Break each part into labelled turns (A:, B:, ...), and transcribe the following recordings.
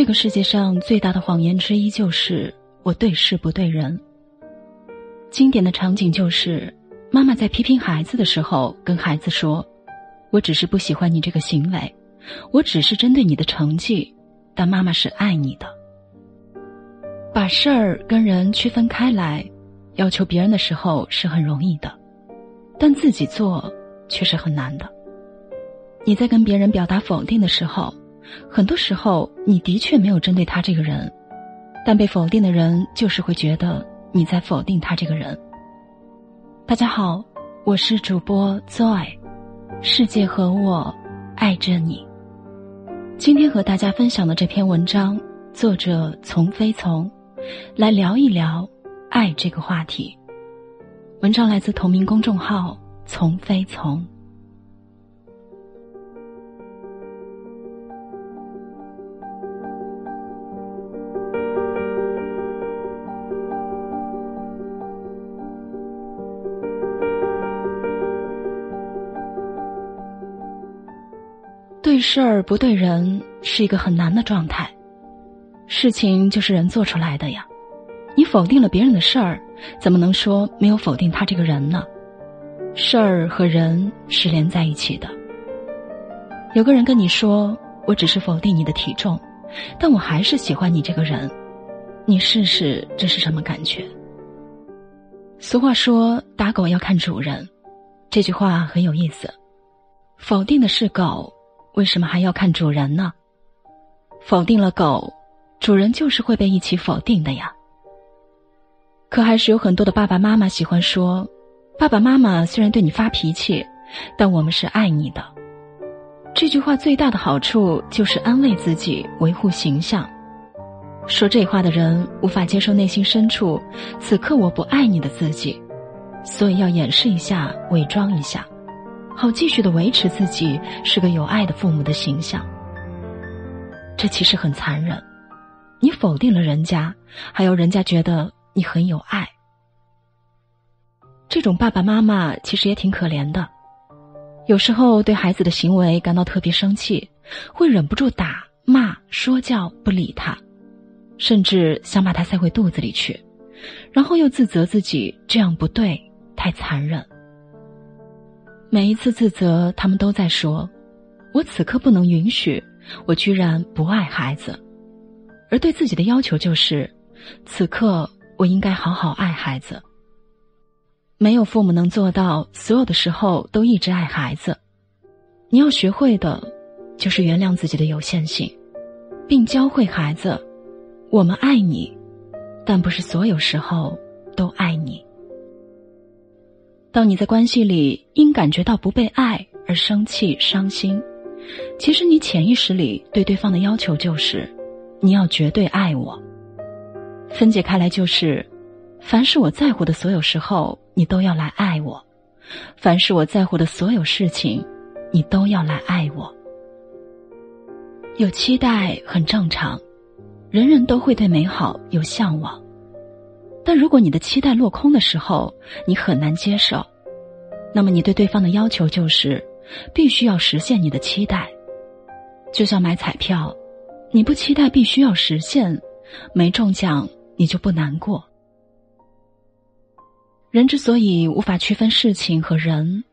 A: 这个世界上最大的谎言之一就是我对事不对人。经典的场景就是妈妈在批评孩子的时候，跟孩子说：“我只是不喜欢你这个行为，我只是针对你的成绩，但妈妈是爱你的。”把事儿跟人区分开来，要求别人的时候是很容易的，但自己做却是很难的。你在跟别人表达否定的时候。很多时候，你的确没有针对他这个人，但被否定的人就是会觉得你在否定他这个人。大家好，我是主播 Joy，世界和我爱着你。今天和大家分享的这篇文章，作者从非从，来聊一聊爱这个话题。文章来自同名公众号从非从。对事儿不对人是一个很难的状态，事情就是人做出来的呀。你否定了别人的事儿，怎么能说没有否定他这个人呢？事儿和人是连在一起的。有个人跟你说：“我只是否定你的体重，但我还是喜欢你这个人。”你试试这是什么感觉？俗话说：“打狗要看主人。”这句话很有意思。否定的是狗。为什么还要看主人呢？否定了狗，主人就是会被一起否定的呀。可还是有很多的爸爸妈妈喜欢说：“爸爸妈妈虽然对你发脾气，但我们是爱你的。”这句话最大的好处就是安慰自己，维护形象。说这话的人无法接受内心深处此刻我不爱你的自己，所以要掩饰一下，伪装一下。好，继续的维持自己是个有爱的父母的形象。这其实很残忍，你否定了人家，还要人家觉得你很有爱。这种爸爸妈妈其实也挺可怜的，有时候对孩子的行为感到特别生气，会忍不住打骂、说教，不理他，甚至想把他塞回肚子里去，然后又自责自己这样不对，太残忍。每一次自责，他们都在说：“我此刻不能允许，我居然不爱孩子。”而对自己的要求就是：“此刻我应该好好爱孩子。”没有父母能做到所有的时候都一直爱孩子。你要学会的，就是原谅自己的有限性，并教会孩子：“我们爱你，但不是所有时候都爱你。”当你在关系里因感觉到不被爱而生气、伤心，其实你潜意识里对对方的要求就是：你要绝对爱我。分解开来就是：凡是我在乎的所有时候，你都要来爱我；凡是我在乎的所有事情，你都要来爱我。有期待很正常，人人都会对美好有向往。但如果你的期待落空的时候，你很难接受，那么你对对方的要求就是，必须要实现你的期待。就像买彩票，你不期待必须要实现，没中奖你就不难过。人之所以无法区分事情和人，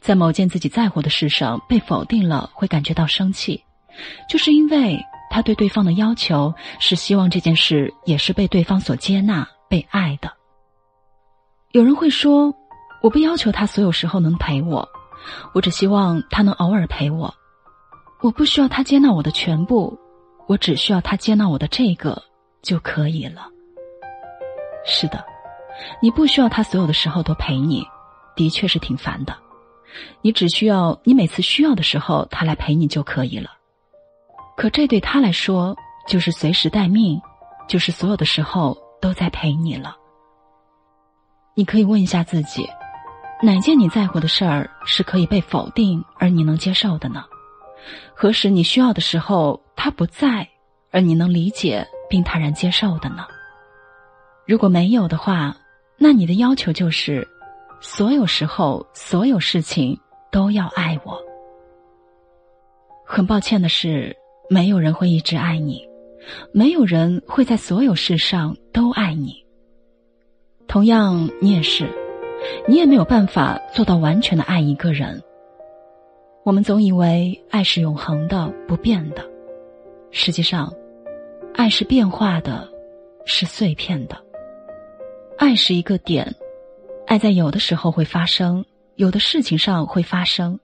A: 在某件自己在乎的事上被否定了，会感觉到生气，就是因为他对对方的要求是希望这件事也是被对方所接纳。被爱的，有人会说：“我不要求他所有时候能陪我，我只希望他能偶尔陪我。我不需要他接纳我的全部，我只需要他接纳我的这个就可以了。”是的，你不需要他所有的时候都陪你，的确是挺烦的。你只需要你每次需要的时候他来陪你就可以了。可这对他来说就是随时待命，就是所有的时候。都在陪你了。你可以问一下自己，哪件你在乎的事儿是可以被否定而你能接受的呢？何时你需要的时候他不在，而你能理解并坦然接受的呢？如果没有的话，那你的要求就是，所有时候、所有事情都要爱我。很抱歉的是，没有人会一直爱你，没有人会在所有事上都爱你。同样，你也是，你也没有办法做到完全的爱一个人。我们总以为爱是永恒的、不变的，实际上，爱是变化的，是碎片的。爱是一个点，爱在有的时候会发生，有的事情上会发生；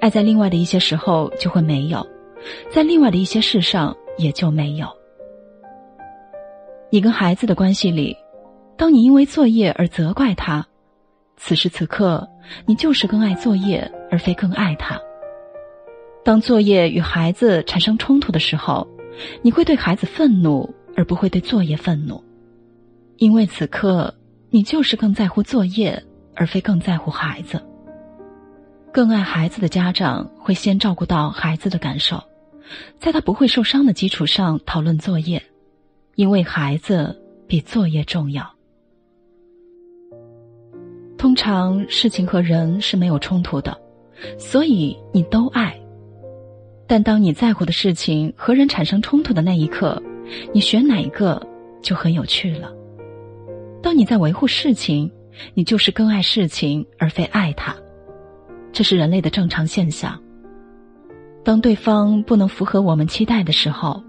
A: 爱在另外的一些时候就会没有，在另外的一些事上也就没有。你跟孩子的关系里，当你因为作业而责怪他，此时此刻你就是更爱作业。而非更爱他。当作业与孩子产生冲突的时候，你会对孩子愤怒，而不会对作业愤怒，因为此刻你就是更在乎作业，而非更在乎孩子。更爱孩子的家长会先照顾到孩子的感受，在他不会受伤的基础上讨论作业，因为孩子比作业重要。通常事情和人是没有冲突的。所以你都爱，但当你在乎的事情和人产生冲突的那一刻，你选哪一个就很有趣了。当你在维护事情，你就是更爱事情而非爱他，这是人类的正常现象。当对方不能符合我们期待的时候，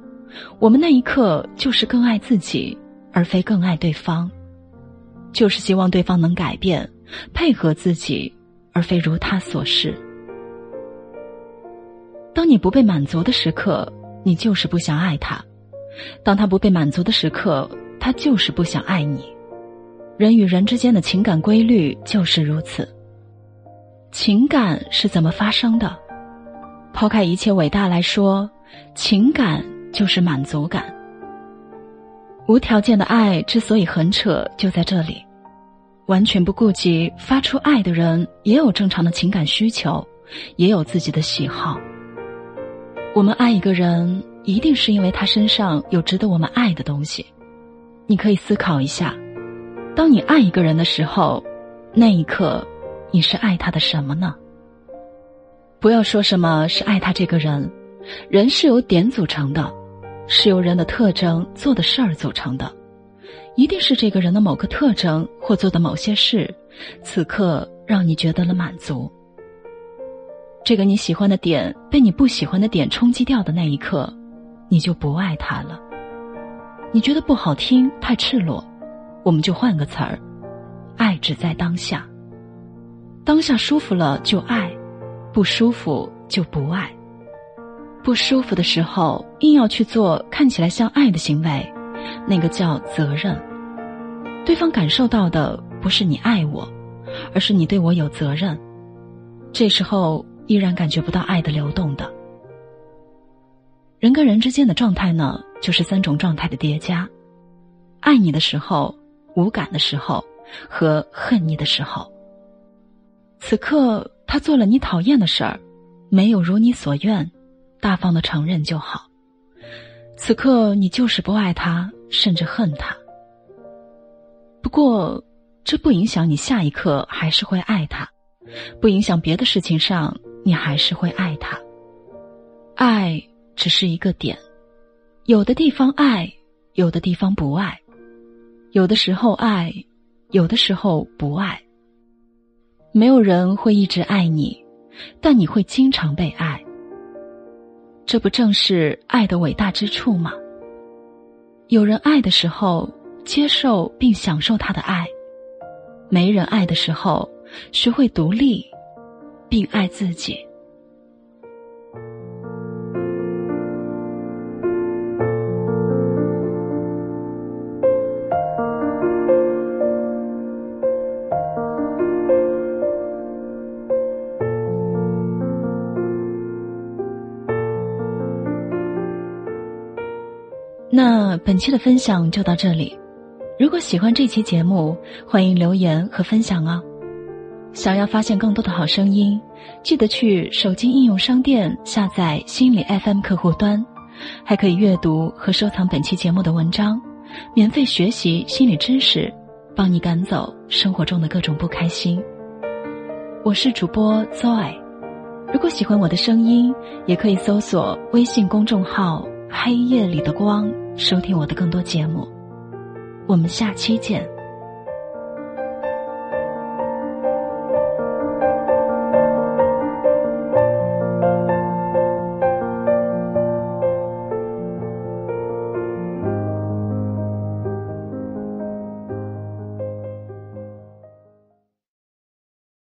A: 我们那一刻就是更爱自己而非更爱对方，就是希望对方能改变，配合自己。而非如他所示。当你不被满足的时刻，你就是不想爱他；当他不被满足的时刻，他就是不想爱你。人与人之间的情感规律就是如此。情感是怎么发生的？抛开一切伟大来说，情感就是满足感。无条件的爱之所以很扯，就在这里。完全不顾及发出爱的人也有正常的情感需求，也有自己的喜好。我们爱一个人，一定是因为他身上有值得我们爱的东西。你可以思考一下，当你爱一个人的时候，那一刻你是爱他的什么呢？不要说什么是爱他这个人，人是由点组成的，是由人的特征、做的事儿组成的。一定是这个人的某个特征或做的某些事，此刻让你觉得了满足。这个你喜欢的点被你不喜欢的点冲击掉的那一刻，你就不爱他了。你觉得不好听，太赤裸，我们就换个词儿：爱只在当下。当下舒服了就爱，不舒服就不爱。不舒服的时候硬要去做看起来像爱的行为，那个叫责任。对方感受到的不是你爱我，而是你对我有责任。这时候依然感觉不到爱的流动的。人跟人之间的状态呢，就是三种状态的叠加：爱你的时候、无感的时候和恨你的时候。此刻他做了你讨厌的事儿，没有如你所愿，大方的承认就好。此刻你就是不爱他，甚至恨他。不过，这不影响你下一刻还是会爱他，不影响别的事情上你还是会爱他。爱只是一个点，有的地方爱，有的地方不爱，有的时候爱，有的时候不爱。没有人会一直爱你，但你会经常被爱。这不正是爱的伟大之处吗？有人爱的时候。接受并享受他的爱，没人爱的时候，学会独立，并爱自己。那本期的分享就到这里。如果喜欢这期节目，欢迎留言和分享哦。想要发现更多的好声音，记得去手机应用商店下载心理 FM 客户端，还可以阅读和收藏本期节目的文章，免费学习心理知识，帮你赶走生活中的各种不开心。我是主播 Zoe，如果喜欢我的声音，也可以搜索微信公众号黑夜里的光，收听我的更多节目。我们下期见。